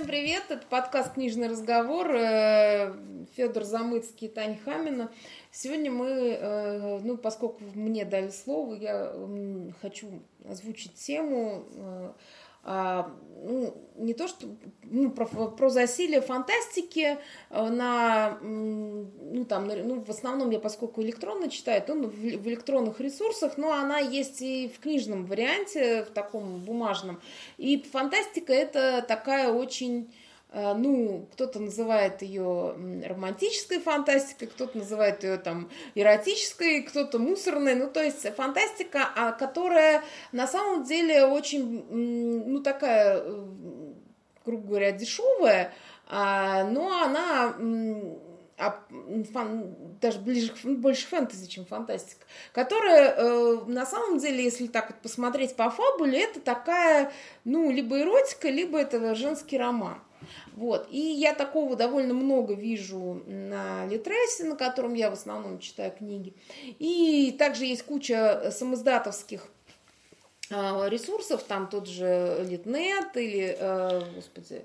всем привет. Это подкаст «Книжный разговор». Э, Федор Замыцкий и Таня Хамина. Сегодня мы, э, ну, поскольку мне дали слово, я хочу озвучить тему э, ну, не то что ну, про, про засилие фантастики э, на, ну, там, ну, в основном я, поскольку электронно читаю, то ну, в, в электронных ресурсах, но она есть и в книжном варианте, в таком бумажном. И фантастика это такая очень ну, кто-то называет ее романтической фантастикой, кто-то называет ее там эротической, кто-то мусорной, ну, то есть фантастика, а, которая на самом деле очень, ну, такая, э, грубо говоря, дешевая, а, но она а, фан, даже ближе, больше фэнтези, чем фантастика, которая э, на самом деле, если так вот посмотреть по фабуле, это такая, ну, либо эротика, либо это женский роман. Вот. И я такого довольно много вижу на Литресе, на котором я в основном читаю книги. И также есть куча самоздатовских а, ресурсов, там тот же Литнет или, э, господи,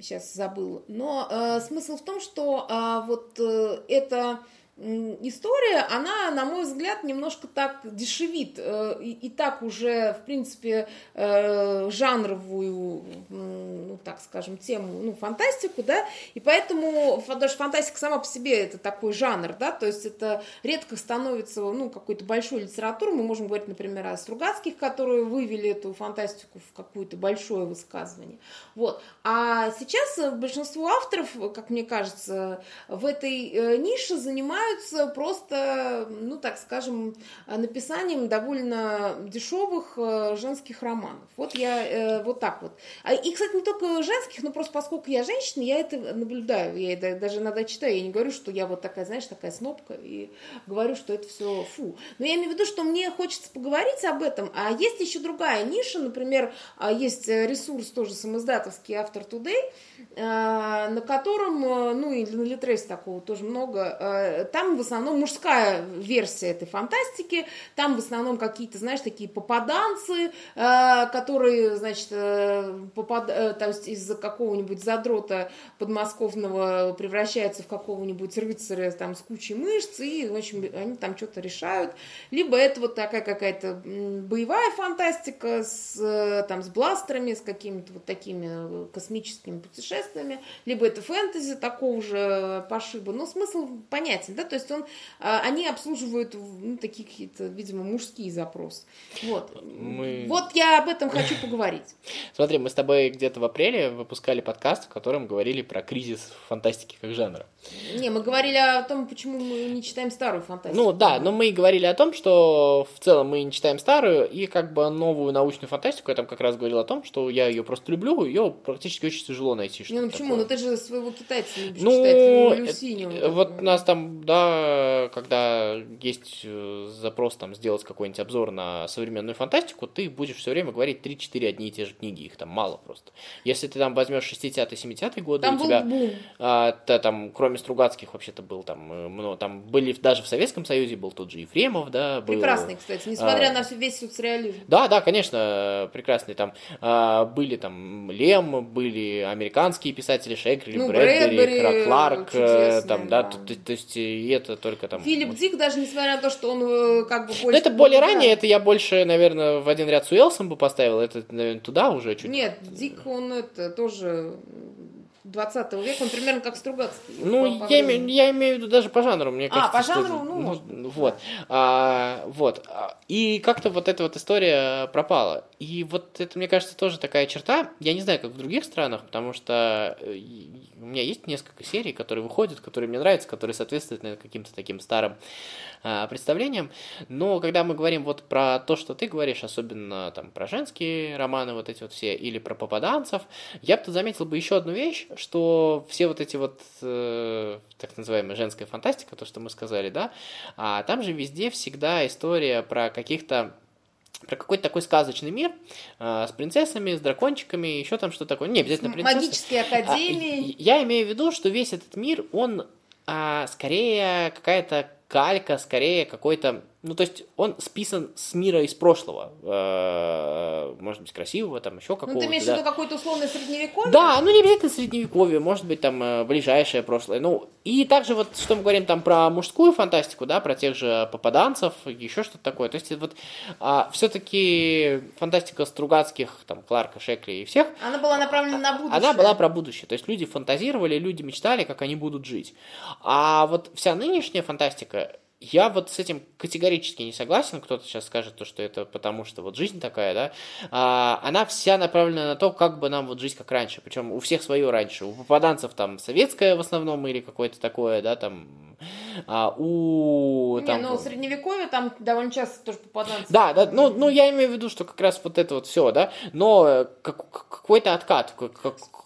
сейчас забыла. Но э, смысл в том, что э, вот э, это история, она, на мой взгляд, немножко так дешевит э, и, и так уже, в принципе, э, жанровую, ну, так скажем, тему, ну, фантастику, да, и поэтому, даже фантастика сама по себе это такой жанр, да, то есть это редко становится, ну, какой-то большой литературой, мы можем говорить, например, о Стругацких, которые вывели эту фантастику в какое-то большое высказывание, вот, а сейчас большинство авторов, как мне кажется, в этой э, нише занимаются занимаются просто, ну так скажем, написанием довольно дешевых э, женских романов. Вот я э, вот так вот. А, и, кстати, не только женских, но просто поскольку я женщина, я это наблюдаю. Я это даже иногда читаю. Я не говорю, что я вот такая, знаешь, такая снопка, и говорю, что это все фу. Но я имею в виду, что мне хочется поговорить об этом. А есть еще другая ниша, например, а, есть ресурс тоже самоиздатовский «Автор Today», э, на котором, ну и на Литресе такого тоже много, там в основном мужская версия этой фантастики, там в основном какие-то, знаешь, такие попаданцы, э, которые, значит, э, попад... э, то есть из-за какого-нибудь задрота подмосковного превращаются в какого-нибудь рыцаря там с кучей мышц, и, в общем, они там что-то решают. Либо это вот такая какая-то боевая фантастика с, там, с бластерами, с какими-то вот такими космическими путешествиями, либо это фэнтези такого же пошиба. Но смысл понятен, да, то есть он, а, они обслуживают ну, такие какие-то, видимо, мужские запросы. Вот. Мы... вот я об этом хочу поговорить. Смотри, мы с тобой где-то в апреле выпускали подкаст, в котором говорили про кризис фантастики как жанра. Не, мы говорили о том, почему мы не читаем старую фантастику. Ну да, но мы говорили о том, что в целом мы не читаем старую, и как бы новую научную фантастику, я там как раз говорил о том, что я ее просто люблю, ее практически очень тяжело найти. Не, ну почему? Такое. Ну ты же своего китайца любишь ну, читать, Люсиню. Ну, вот нас там, да, всегда, когда есть э, запрос там сделать какой-нибудь обзор на современную фантастику, ты будешь все время говорить 3-4 одни и те же книги, их там мало просто. Если ты там возьмешь 60-70-е годы, там у тебя, бум. А, та, там, кроме Стругацких вообще-то был там, ну, там были даже в Советском Союзе был тот же Ефремов, да. Был, прекрасный, кстати, несмотря а, на весь соцреализм. Да, да, конечно, прекрасный там. А, были там Лем, были американские писатели Шекли, ну, Брэдбери, Брэдбери Кларк, э, там, да, да. То, то, то есть и это только там... Филипп Дик, даже несмотря на то, что он э, как бы больше... Но это более ранее, это я больше, наверное, в один ряд с Уэлсом бы поставил, это, наверное, туда уже чуть... Нет, Дик, он это тоже 20 века, он примерно как Стругацкий. Ну, по, по я, имею, я имею в виду даже по жанру, мне кажется. А, по жанру, что, ну, может. Вот. А, вот. И как-то вот эта вот история пропала. И вот это, мне кажется, тоже такая черта. Я не знаю, как в других странах, потому что э, у меня есть несколько серий, которые выходят, которые мне нравятся, которые соответствуют наверное, каким-то таким старым а, представлениям. Но когда мы говорим вот про то, что ты говоришь, особенно там про женские романы, вот эти вот все, или про попаданцев, я бы тут заметил бы еще одну вещь, что все вот эти вот э, так называемая женская фантастика, то, что мы сказали, да, а там же везде всегда история про каких-то про какой-то такой сказочный мир э, с принцессами, с дракончиками, еще там что такое. Не обязательно принцессы. Магические а, академии. А, я имею в виду, что весь этот мир, он а, скорее какая-то калька, скорее какой-то Ну, то есть он списан с мира из прошлого. Э, может быть, красивого, там еще какого-то. Ну, ты имеешь в да. виду какое-то условное средневековье? Да, ну не обязательно средневековье, может быть, там э, ближайшее прошлое. Ну, и также вот, что мы говорим там про мужскую фантастику, да, про тех же попаданцев, еще что-то такое. То есть вот а, все-таки фантастика Стругацких, там, Кларка, Шекли и всех, Она была направлена на будущее. она была про будущее. То есть люди фантазировали, люди мечтали, как они будут жить. А вот вся нынешняя фантастика, я вот с этим категорически не согласен. Кто-то сейчас скажет, то, что это потому, что вот жизнь такая, да. А, она вся направлена на то, как бы нам вот жить как раньше. Причем у всех свое раньше. У попаданцев там советское в основном или какое-то такое, да, там. А, у... Не, там, ну, средневековье там довольно часто тоже попаданцы. да, да, ну, ну я имею в виду, что как раз вот это вот все, да, но э, как, какой-то откат. Как,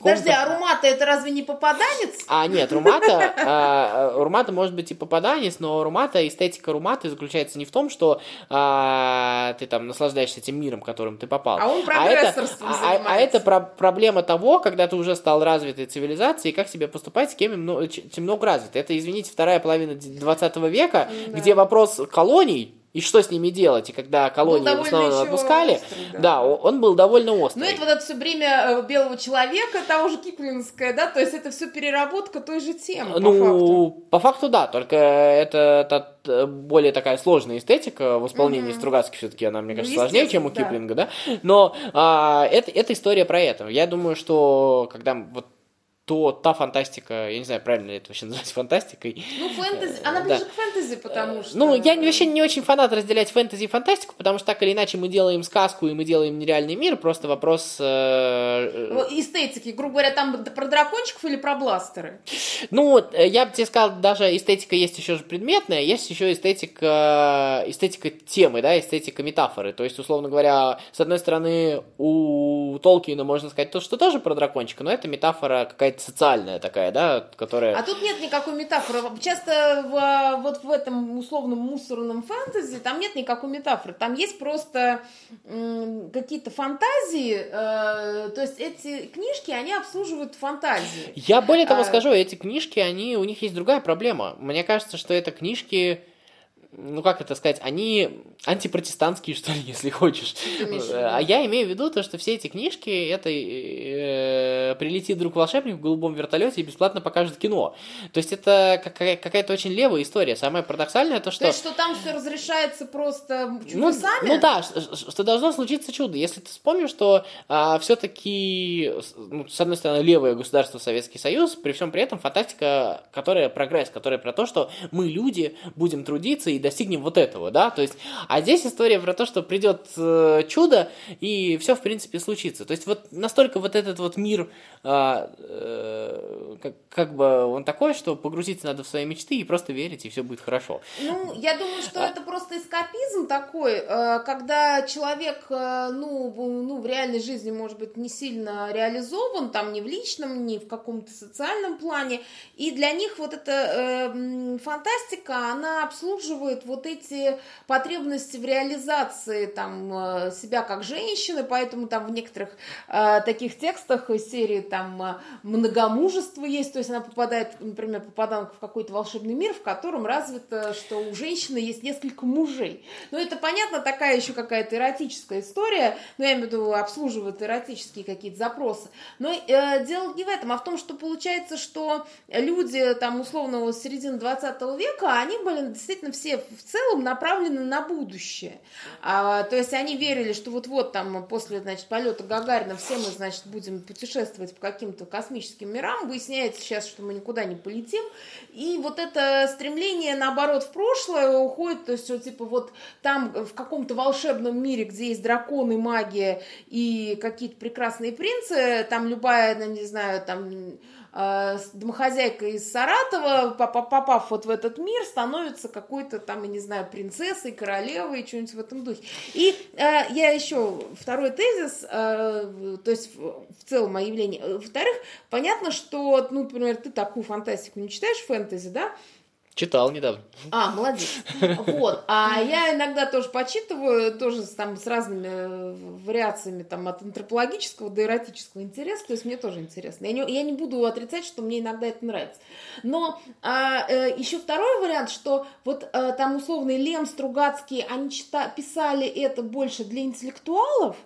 Подожди, а Румата это разве не попаданец? а, нет, Румата, а, а, Румата может быть и попаданец, но Румата, эстетика Руматы заключается не в том, что а, ты там наслаждаешься тем миром, которым ты попал. А он это, прогрессорством а- а- а занимается. это про- проблема того, когда ты уже стал развитой цивилизацией, как тебе поступать с кем много, чем много развитой. Это, извините, вторая половина 20 века, Да. где вопрос колоний и что с ними делать, и когда колонии в основном отпускали, острый, да. да, он был довольно острый. Ну, это вот это все время э, белого человека, того же Киплинская, да, то есть это все переработка той же темы, по факту. Ну, по факту да, только это, та- т- более такая сложная эстетика в исполнении Мгм. Стругацких все-таки она, мне Ну, кажется, сложнее, чем у да. Киплинга, да. Но а, это, это история про это. Я думаю, что когда вот то та фантастика, я не знаю, правильно ли это вообще называть фантастикой. Ну, фэнтези, она Э, ближе да. к фэнтези, потому что... Ну, я вообще не очень фанат разделять фэнтези и фантастику, потому что так или иначе мы делаем сказку и мы делаем нереальный мир, просто вопрос... э, Эстетики, грубо говоря, там про дракончиков или про бластеры? Ну, э, я бы тебе сказал, даже эстетика есть еще же предметная, есть еще эстетика, эстетика темы, да, эстетика метафоры. То есть, условно говоря, с одной стороны, у Толкина можно сказать то, что тоже про дракончика, но это метафора какая-то социальная такая, да, которая... А тут нет никакой метафоры. Часто в, вот в этом условном мусорном фэнтези там нет никакой метафоры. Там есть просто какие-то фантазии. э, то есть эти книжки, они обслуживают фантазии. Я более того А- скажу, эти книжки, они, у них есть другая проблема. Мне кажется, что это книжки, ну как это сказать, они антипротестантские, что ли, если хочешь. А я имею в виду то, что все эти книжки, это э, прилетит друг волшебник в голубом вертолете и бесплатно покажет кино. То есть это какая- какая-то очень левая история. Самое парадоксальное то, То что... есть, что там все разрешается просто Ну, чудесами? ну да, что, должно случиться чудо. Если ты вспомнишь, что все-таки, ну, с одной стороны, левое государство Советский Союз, при всем при этом фантастика, которая прогресс, которая про то, что мы, люди, будем трудиться и достигнем вот этого, да, то есть, а здесь история про то, что придет э, чудо, и все, в принципе, случится. То есть, вот настолько вот этот вот мир, а, э, как, как бы он такой, что погрузиться надо в свои мечты и просто верить, и все будет хорошо. Ну, я думаю, что А- это просто эскапизм такой, э, когда человек, э, ну, в- ну, в реальной жизни, может быть, не сильно реализован, там, ни в личном, ни в каком-то социальном плане, и для них вот эта э, фантастика, она обслуживает вот эти потребности в реализации, там, э, себя как женщины, поэтому там в некоторых э, таких текстах из серии, там, э, многомужество есть, то есть она попадает, например, попаданка в какой-то волшебный мир, в котором развито, что у женщины есть несколько мужей. Ну, это, понятно, такая еще какая-то эротическая история, но я имею в виду, обслуживает эротические какие-то запросы. Но э, дело не в этом, а в том, что получается, что люди, там, условного середины 20 века, они были действительно все в целом направлены на будущее. А, то есть они верили, что вот-вот там после, значит, полета Гагарина все мы, значит, будем путешествовать по каким-то космическим мирам. Выясняется сейчас, что мы никуда не полетим. И вот это стремление, наоборот, в прошлое уходит, то есть, что, типа, вот там в каком-то волшебном мире, где есть драконы, магия и какие-то прекрасные принцы, там любая, ну, не знаю, там домохозяйка из Саратова, попа- попав вот в этот мир, становится какой-то там, я не знаю, принцессой, королевой, что-нибудь в этом духе. И э, я еще второй тезис, э, то есть в, в целом о явлении. Э, Во-вторых, понятно, что, ну, например, ты такую фантастику не читаешь, фэнтези, да, Читал недавно. А, молодец. Вот. А я иногда тоже почитываю, тоже там с разными э, вариациями там от антропологического до эротического интереса, то есть мне тоже интересно. Я не, я не буду отрицать, что мне иногда это нравится. Но а, э, еще второй вариант, что вот а, там условный Лем, Стругацкий, они чита, писали это больше для интеллектуалов,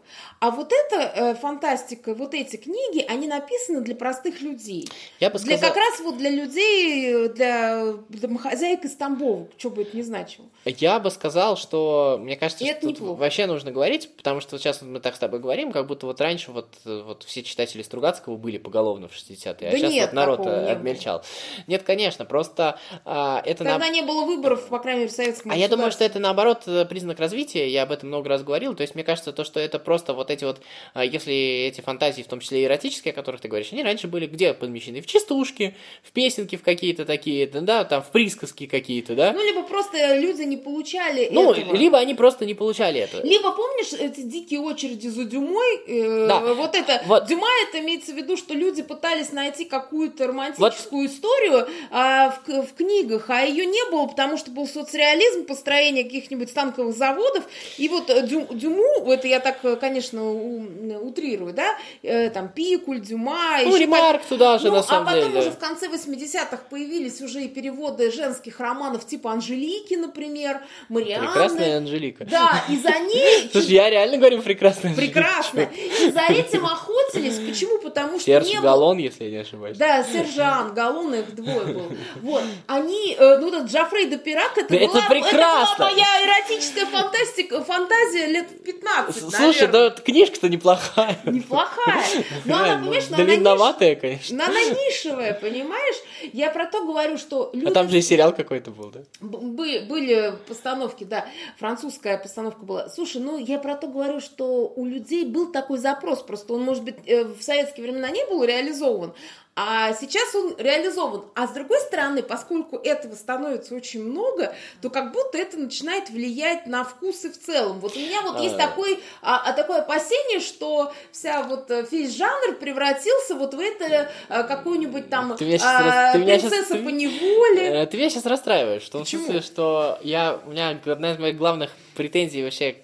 а вот эта э, фантастика, вот эти книги, они написаны для простых людей. Я бы сказал... Для как раз вот для людей, для домохозяек из Тамбова, что бы это ни значило. Я бы сказал, что мне кажется, И что это тут вообще нужно говорить, потому что сейчас мы так с тобой говорим, как будто вот раньше вот, вот все читатели Стругацкого были поголовно в 60-е, а Да сейчас нет, вот народ такого не было. обмельчал. Нет, конечно, просто а, это... на- Когда не было выборов, по крайней мере, в советском А я думаю, что это наоборот э, признак развития, я об этом много раз говорил, то есть мне кажется, то, что это просто вот эти вот, а, если эти фантазии, в том числе и эротические, о которых ты говоришь, они раньше были где помещены? В частушки, в песенки в какие-то такие, да, там в присказки какие-то, да? Ну, либо просто люди не получали Ну, этого. либо они просто не получали это. Либо помнишь эти дикие очереди за Дюмой? Э, Да. Вот это Вот. Дюма это имеется в виду, что люди пытались найти какую-то романтическую историю а, в, в книгах, а ее не было, потому что был соцреализм, построение каких-нибудь станковых заводов. И вот э, Дю- Дюму, это я так, э, конечно, у- утрирую, да, э, там Пикуль, Дюма, Ну, ремарк туда же, ну, на самом а потом деле. уже в конце 80-х появились уже и переводы женских романов типа Анжелики, например, Марианны. Прекрасная Анжелика. Да, и за ней... Слушай, я реально говорю прекрасная Анжелика. Прекрасно. И за этим охотились. Почему? Потому что Серж не было... Галлон, если я не ошибаюсь. Да, сержант, Галлон, их двое было. Вот. Они, э, ну, этот Джафрей де Пирак, это, Да это была, прекрасно. это была моя эротическая фантастика, фантазия лет в 15, С- Слушай, да наверное. вот книжка-то неплохая. Неплохая. Но она, Да, понимаешь, ну, но она, ниш- Длинноватая, конечно. но она нишевая, понимаешь? Я про то говорю, что люди... А там же сериал какой-то был, да? Бы- были постановки, да, французская постановка была. Слушай, ну я про то говорю, что у людей был такой запрос, просто он, может быть, э, в советские времена не был реализован, а сейчас он реализован. А с другой стороны, поскольку этого становится очень много, то как будто это начинает влиять на вкусы в целом. Вот у меня вот есть А. такой, а, а, такое опасение, что вся вот э, весь жанр превратился вот в это э, какую-нибудь там Ты а, ты принцесса ты- по неволе. Э, Ты меня сейчас расстраиваешь, что в Почему? смысле, что я, у меня одна из моих главных претензий вообще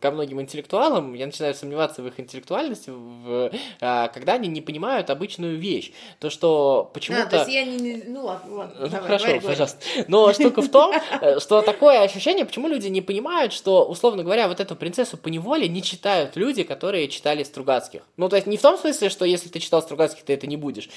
ко многим интеллектуалам, я начинаю сомневаться в их интеллектуальности, в, а, когда они не понимают обычную вещь. То, что почему-то... то есть я не... Ну ладно, ладно. Ну давай, хорошо, говори, говори. пожалуйста. Но штука в том, э, что такое ощущение, почему люди не понимают, что, условно говоря, вот эту принцессу по неволе не читают люди, которые читали Стругацких. Ну, то есть не в том смысле, что если ты читал Стругацких, ты это не будешь.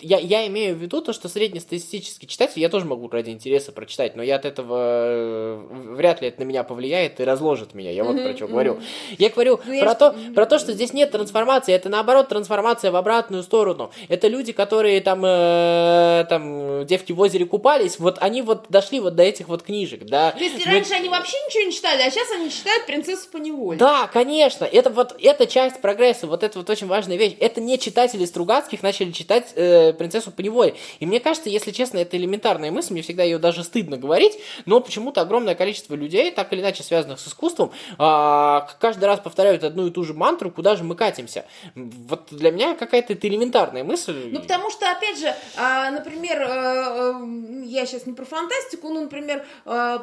Я, я имею в виду то, что среднестатистический читатель, я тоже могу ради интереса прочитать, но я от этого э, вряд ли это на меня повлияет и разложит меня. Я вот про Мгм, что говорю. Я говорю Ну, про то, про то, что здесь нет трансформации, это наоборот трансформация в обратную сторону. Это люди, которые там, э, там девки в озере купались, вот они вот дошли вот до этих вот книжек, да. То есть Мы- раньше они вообще ничего не читали, а сейчас они читают «Принцессу по неволе». Да, конечно, это вот эта часть прогресса, вот это вот очень важная вещь. Это не читатели Стругацких начали читать э, принцессу по неволе. И мне кажется, если честно, это элементарная мысль, мне всегда ее даже стыдно говорить, но почему-то огромное количество людей, так или иначе связанных с искусством, а, каждый раз повторяют одну и ту же мантру, куда же мы катимся. Вот для меня какая-то это элементарная мысль. Ну, потому что, опять же, а, например, э, э, я сейчас не про фантастику, ну, например, э,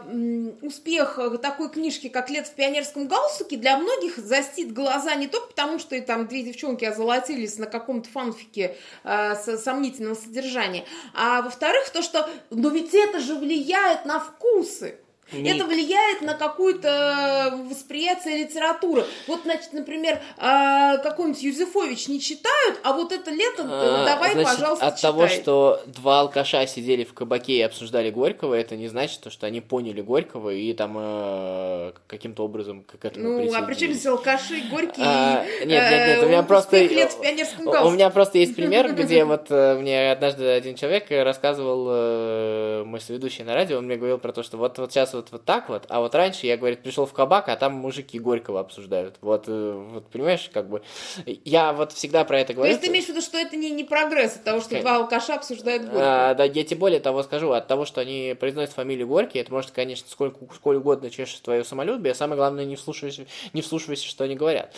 успех такой книжки, как «Лет в пионерском галстуке», для многих застит глаза не только потому, что и там две девчонки озолотились на каком-то фанфике с сомнительного содержания, а во-вторых, то, что, ну, ведь это же влияет на вкусы. Не- Это влияет на какое-то восприятие литературы. Вот, значит, например, а, какой-нибудь Юзефович не читают, а вот это лето А, давай, значит, пожалуйста, от того, читай. что два алкаша сидели в кабаке и обсуждали Горького, это не значит, то, что они поняли Горького и там э, каким-то образом к этому Ну, а при чем здесь алкаши, горькие? А, нет, нет, нет, э, у меня просто... лет в пионерском У- меня просто есть пример, где вот э, мне однажды один человек рассказывал, э, мой соведущий на радио, он мне говорил про то, что вот, вот сейчас вот, вот так вот, а вот раньше я, говорит, пришел в кабак, а там мужики Горького обсуждают. Вот, э, вот понимаешь, как бы, я вот всегда про это То говорю. есть ты имеешь в виду, что это не, не прогресс от того, что Конечно. два алкаша обсуждают Горького? А, да, я тебе более того скажу, от того, что они произносят фамилию Горький, это может, конечно, сколько, сколь угодно чешет твое самолюбие, самое главное, не вслушивайся, не вслушивайся, что они говорят.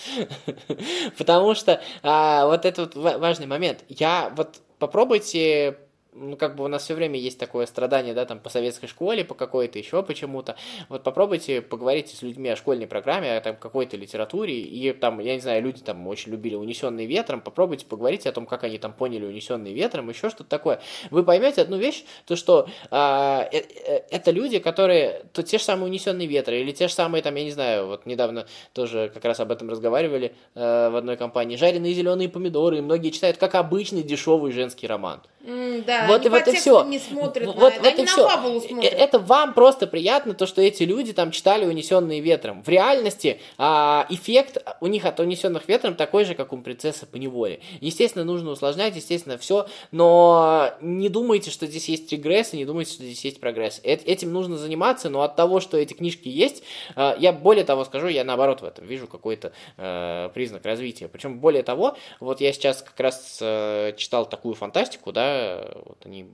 Потому что а, вот это вот ва- важный момент. Я вот попробуйте ну, как бы у нас все время есть такое страдание, да, там, по советской школе, по какой-то еще почему-то. Вот попробуйте поговорить с людьми о школьной программе, о там какой-то литературе, и там, я не знаю, люди там очень любили «Унесенный ветром», попробуйте поговорить о том, как они там поняли «Унесенный ветром», еще что-то такое. Вы поймете одну вещь, то, что а, э, э, это люди, которые, то те же самые «Унесенные ветры», или те же самые, там, я не знаю, вот недавно тоже как раз об этом разговаривали э, в одной компании, «Жареные зеленые помидоры», и многие читают как обычный дешевый женский роман. Mm, да, вот и вот и все. не смотрят вот, на это, вот и все. смотрят. Это вам просто приятно, то, что эти люди там читали «Унесенные ветром». В реальности а, эффект у них от «Унесенных ветром» такой же, как у «Принцессы по неволе». Естественно, нужно усложнять, естественно, все, но не думайте, что здесь есть регресс, и не думайте, что здесь есть прогресс. Эт- этим нужно заниматься, но от того, что эти книжки есть, а, я более того скажу, я наоборот в этом вижу какой-то а, признак развития. Причем более того, вот я сейчас как раз а, читал такую фантастику, да, вот они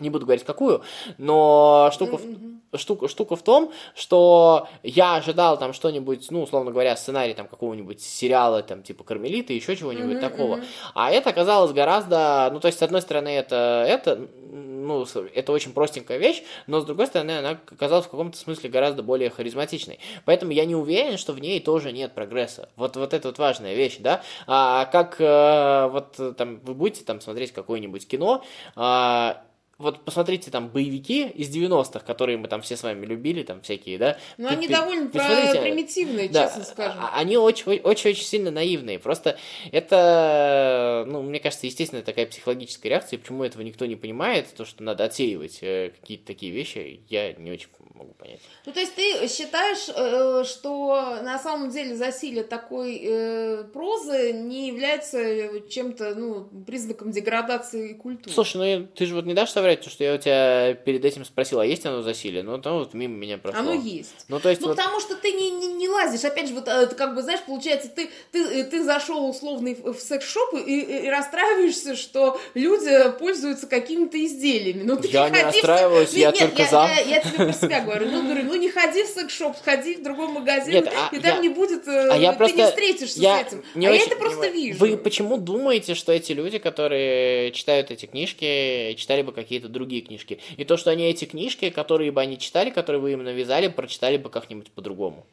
не буду говорить какую, но штука, в, штука, штука в том, что я ожидал там что-нибудь, ну, условно говоря, сценарий там какого-нибудь сериала, там, типа Кармелита, еще чего-нибудь Мгм, такого. мгм. А это оказалось гораздо, ну, то есть, с одной стороны, это, это, ну, это очень простенькая вещь, но с другой стороны, она оказалась в каком-то смысле гораздо более харизматичной. Поэтому я не уверен, что в ней тоже нет прогресса. Вот, вот это вот важная вещь, да. А как э, вот э, там вы будете там смотреть какое-нибудь кино, а, вот посмотрите там боевики из 90-х, которые мы там все с вами любили, там всякие, да. Но Пи- они пи- довольно про- примитивные, да, честно скажем. а- Они очень-очень сильно наивные. Просто это, ну, мне кажется, естественно, такая психологическая реакция. Почему этого никто не понимает, то, что надо отсеивать э, какие-то такие вещи, я не очень могу понять. Ну, то есть ты считаешь, э, что на самом деле засилие такой э, прозы не является чем-то, ну, признаком деградации культуры? Слушай, ну ты же вот не дашь соврать, то, что я у тебя перед этим спросил, а есть оно засилие? Ну, там вот мимо меня прошло. Оно есть. Ну, то есть Ну, вот... потому что ты не, не, не лазишь. Опять же, вот э, как бы, знаешь, получается, ты, ты, ты зашел условный в в секс-шоп и, и- расстраиваешься, что люди пользуются какими-то изделиями. Ну, ты Я не в- расстраиваюсь, Ну, я нет, только я, за. Я, я тебе про себя говорю. Ну, говорю, ну не ходи в секс-шоп, сходи в другой магазин, Нет, а и там я- не будет, э, А я ты просто... не встретишься я с этим. не а я очень это просто понимаю. вижу. Вы почему думаете, что эти люди, которые читают эти книжки, читали бы какие-то другие книжки? И то, что они эти книжки, которые бы они читали, которые вы им навязали, прочитали бы как-нибудь по-другому.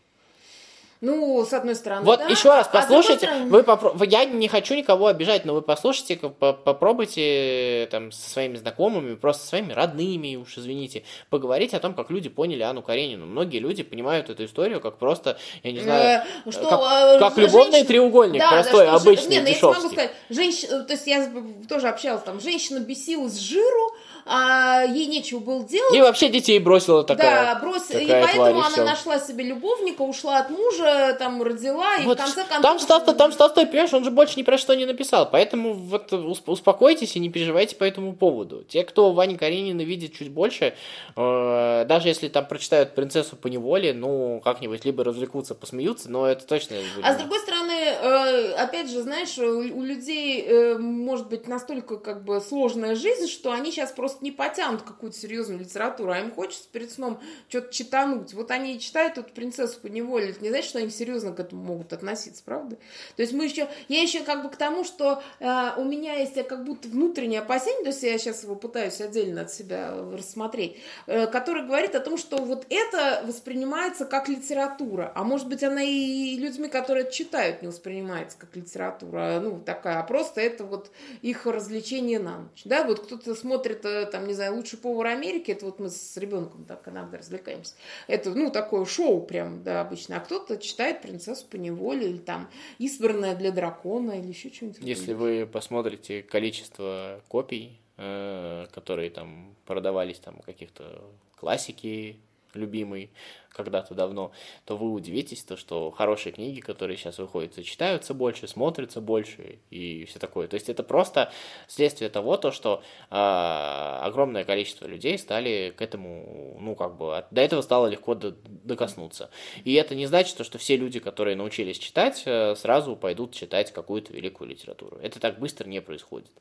Ну, с одной стороны, Вот да. еще раз А послушайте, стороны- вы попро- я не хочу никого обижать, но вы послушайте, попробуйте там со своими знакомыми, просто со своими родными, уж извините, поговорить о том, как люди поняли Анну Каренину. Многие люди понимают эту историю как просто, я не знаю, Э, ну, что, как, э, как любовный женщина- треугольник, Да, да, простой, что же- обычный, не, ну, я могу дешевский. сказать, женщина, то есть я тоже общалась там, женщина бесилась с жиру, а ей нечего было делать. И вообще детей бросила такая. да, брось, и поэтому тварь, она нашла себе любовника, ушла от мужа, там родила, и Вот в конце концов... там, Стас, там Толстой, понимаешь, он же больше ни про что не написал, поэтому вот усп- успокойтесь и не переживайте по этому поводу. Те, кто Вани Каренина видит чуть больше, э, даже если там прочитают «Принцессу по неволе», ну, как-нибудь либо развлекутся, посмеются, но это точно... А с другой стороны, э, опять же, знаешь, у у людей э, может быть настолько как бы сложная жизнь, что они сейчас просто не потянут какую-то серьезную литературу, а им хочется перед сном что-то читануть. Вот они и читают эту принцессу по неволе. Это не значит, что они серьезно к этому могут относиться, правда? То есть мы еще, я еще как бы к тому, что э, у меня есть как будто внутреннее опасение, то есть я сейчас его пытаюсь отдельно от себя рассмотреть, э, который говорит о том, что вот это воспринимается как литература, а может быть она и людьми, которые это читают, не воспринимается как литература, ну такая, а просто это вот их развлечение на ночь, да, вот кто-то смотрит, э, там, не знаю, лучший повар Америки, это вот мы с ребенком так иногда развлекаемся, это, ну, такое шоу прям, да, обычно, а кто-то читает «Принцессу по неволе» или там «Избранная для дракона» или еще что-нибудь. Если вы посмотрите количество копий, э, которые там продавались, там, каких-то классики любимый когда-то давно, то вы удивитесь, то, что хорошие книги, которые сейчас выходят, читаются больше, смотрятся больше и все такое. То есть это просто следствие того, то, что э, огромное количество людей стали к этому, ну, как бы, до этого стало легко до- докоснуться. И это не значит, то, что все люди, которые научились читать, э, сразу пойдут читать какую-то великую литературу. Это так быстро не происходит.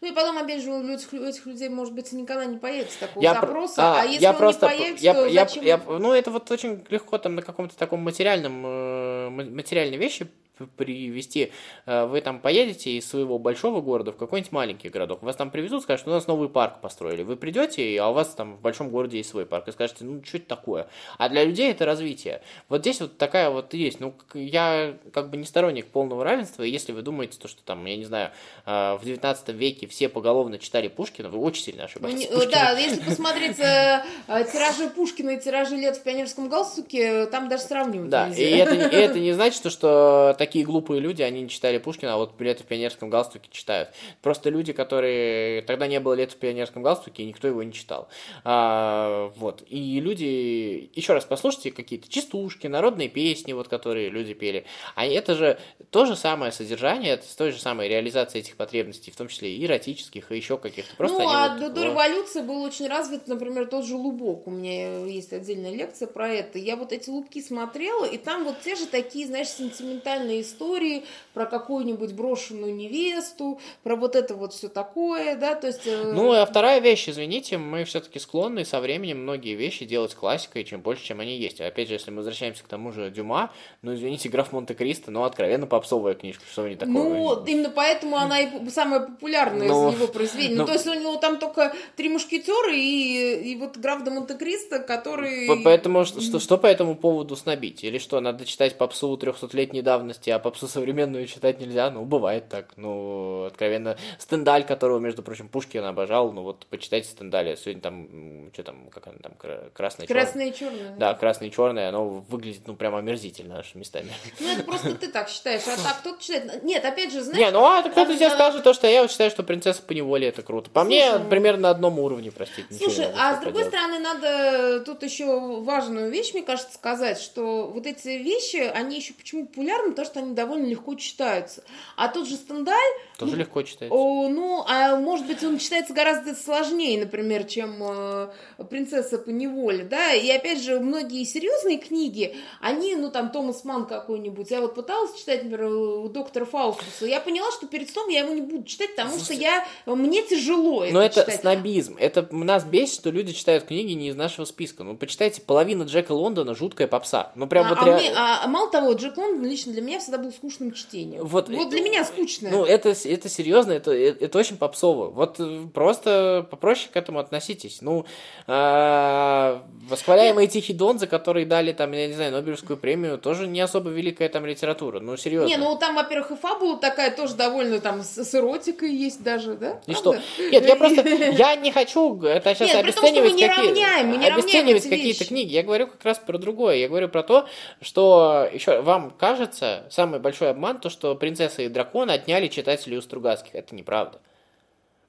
Ну и потом, опять же, у этих, у этих людей, может быть, никогда не появится такого Я про- запроса, а, если я он просто, не появится, я, то я- зачем? я- ну, это вот очень легко там на каком-то таком материальном, э, ма- материальной вещи привести. Э, вы там поедете из своего большого города в какой-нибудь маленький городок, вас там привезут, скажут, что у нас новый парк построили. Вы придете, а у вас там в большом городе есть свой парк, и скажете, ну, что это такое? А для людей это развитие. Вот здесь вот такая вот есть. Ну, я как бы не сторонник полного равенства, и если вы думаете, то, что там, я не знаю, э, в 19 веке все поголовно читали Пушкина, вы очень сильно ошибаетесь. Ну, да, если посмотреть тиражи Пушкина и тиражи лет в пионерском галстуке, там даже сравнивать да, нельзя. И это, и это не значит, что такие глупые люди, они не читали Пушкина, а вот лет в пионерском галстуке читают. Просто люди, которые... Тогда не было лет в пионерском галстуке, и никто его не читал. А, вот. И люди... Еще раз послушайте какие-то частушки, народные песни, вот, которые люди пели. А это же то же самое содержание, это с той же самой реализацией этих потребностей, в том числе и эротических, и еще каких-то. Просто ну, а вот, до, до революции был очень развит, например, тот же Лубок. У меня есть отдельная лекция про это. Я вот эти лубки смотрела, и там вот те же такие, знаешь, сентиментальные истории про какую-нибудь брошенную невесту, про вот это вот все такое, да, то есть... Э, ну, а вторая вещь, извините, мы все-таки склонны со временем многие вещи делать классикой, чем больше, чем они есть. Опять же, если мы возвращаемся к тому же Дюма, ну, извините, граф Монте-Кристо, ну, откровенно попсовая книжка, что не такое. Ну, именно поэтому она и самая популярная но, из его произведений. Ну, но, то есть у него там только три мушкетера и, и вот граф де Монте-Кристо, который... Поэтому что, что, что по этому поводу снобить? Или что, надо читать попсу 300-летней давности, а попсу современную читать нельзя? Ну, бывает так. Ну, откровенно. Стендаль, которого, между прочим, Пушкин обожал, ну вот почитайте Стендаля. Сегодня там, что там, как она там, красное Красное и черное. Да, красное и черное, оно выглядит, ну, прям омерзительно нашими местами. Ну, это просто ты так считаешь, а так кто-то считает... Нет, опять же, знаешь... Не, ну, а кто-то здесь скажет то, что я вот считаю, что принцесса по неволе это круто. По мне, примерно на одном уровне, простите. Слушай, а с другой стороны, надо тут еще важную вещь, мне кажется, сказать, что вот эти вещи, они еще почему популярны, потому что они довольно легко читаются. А тот же Стендаль... Тоже ну, легко читается. О, ну, а может быть, он читается гораздо сложнее, например, чем э, «Принцесса по неволе», да, и опять же, многие серьезные книги, они, ну, там, Томас Ман какой-нибудь, я вот пыталась читать, например, у доктора Фаустуса, я поняла, что перед сном я его не буду читать, потому что я, мне тяжело это Но это читать. снобизм, это нас бесит, что люди читают книги не из нашего списка, ну, почитайте, половина Джека Лондона. Жуткая попса, ну, прям а, вот а, реально... мне, а, мало того, Джек Лондон лично для меня всегда был скучным чтением. Вот, вот для меня скучно. Ну, это, это серьезно, это, это очень попсово. Вот э, просто попроще к этому относитесь. Ну, э, восхваляемый Тихий Дон, за который дали там, я не знаю, Нобелевскую премию, тоже не особо великая там литература. Ну, серьезно. Не, ну там, во-первых, и фабула такая тоже довольно там с, с эротикой есть даже, да? И что? Нет, я просто, я не хочу это сейчас Нет, обесценивать, том, какие, равняем, обесценивать какие-то книги. Я говорю как раз про другое. Я говорю про то, что еще вам кажется, самый большой обман, то, что принцесса и дракон отняли читателей у Стругацких. Это неправда.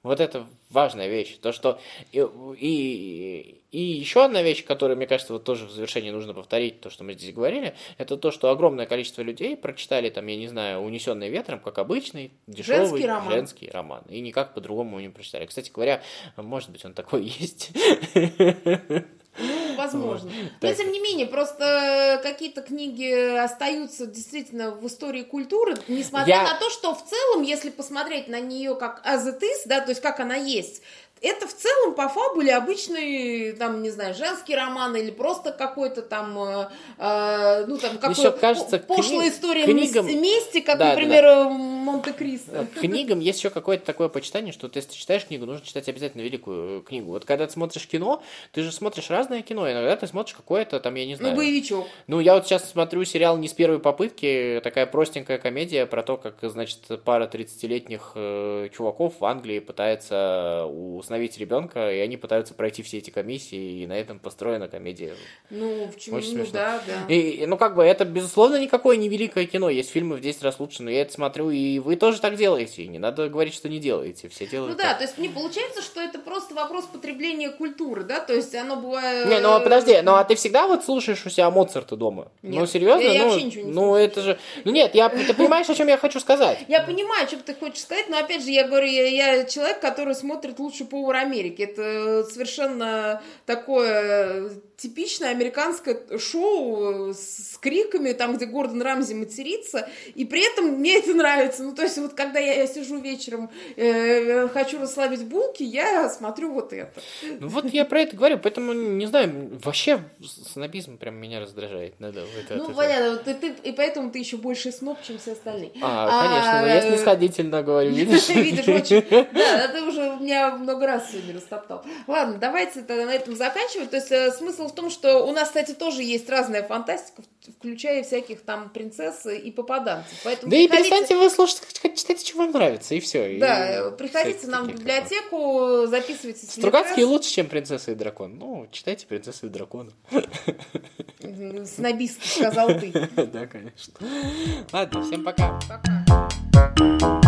Вот это важная вещь. То, что и, и, и еще одна вещь, которую, мне кажется, вот тоже в завершении нужно повторить, то, что мы здесь говорили, это то, что огромное количество людей прочитали, там, я не знаю, «Унесенный ветром», как обычный, дешевый женский роман. женский роман. И никак по-другому его не прочитали. Кстати говоря, может быть, он такой есть. Возможно. Вот. Но, тем не менее, просто какие-то книги остаются действительно в истории культуры, несмотря Я... на то, что в целом, если посмотреть на нее как as it is, да, то есть как она есть, это в целом по фабуле обычный, там, не знаю, женский роман или просто какой-то там, э, э ну, там, какой кажется, пошлая кни... история книгам... мести, как, да, например, да, да. Монте-Кристо. Книгам есть еще какое-то такое почитание, что ты, если ты читаешь книгу, нужно читать обязательно великую э, книгу. Вот когда ты смотришь кино, ты же смотришь разное кино, иногда ты смотришь какое-то там, я не знаю. Ну, боевичок. Ну, я вот сейчас смотрю сериал не с первой попытки, такая простенькая комедия про то, как, значит, пара 30-летних э, чуваков в Англии пытается у усыновить ребенка, и они пытаются пройти все эти комиссии, и на этом построена комедия. Ну, почему? Очень ну, да, да. И, ну, как бы, это, безусловно, никакое не великое кино. Есть фильмы в 10 раз лучше, но я это смотрю, и вы тоже так делаете. И не надо говорить, что не делаете. Все делают. Ну да, то есть не получается, что это просто вопрос потребления культуры, да? То есть оно бывает... Не, ну подожди, ну а ты всегда вот слушаешь у себя Моцарта дома? Нет, ну, серьезно? Я, я ну, вообще ничего не Ну, это же... Ну, нет, я... ты понимаешь, о чем я хочу сказать? Я понимаю, что ты хочешь сказать, но опять же, я говорю, я, я человек, который смотрит лучше повар Америки. Это совершенно такое типичное американское шоу с, с криками, там, где Гордон Рамзи матерится, и при этом мне это нравится. Ну, то есть вот когда я, я сижу вечером, э, хочу расслабить булки, я смотрю вот это. Ну вот я про это говорю, поэтому, не знаю, вообще снобизм прям меня раздражает. Надо это, ну, это, понятно, ты, ты, и поэтому ты еще больше сноб, чем все остальные. А, конечно, но я э, снисходительно говорю, видишь? Видишь, очень. Да, ты уже меня много раз сегодня растоптал. Ладно, давайте тогда на этом заканчивать. То есть э, смысл в том, что у нас, кстати, тоже есть разная фантастика, включая всяких там принцесс и попаданцев. Поэтому Да и приходите- перестаньте вы слушать, читайте, что вам нравится, и все. Да, приходите нам в библиотеку, записывайтесь Литрес. лучше, чем принцесса и дракон. Ну, читайте принцессу и дракона. Мгм, Снобистский, сказал ты. Да, конечно. Ладно, всем пока. Пока.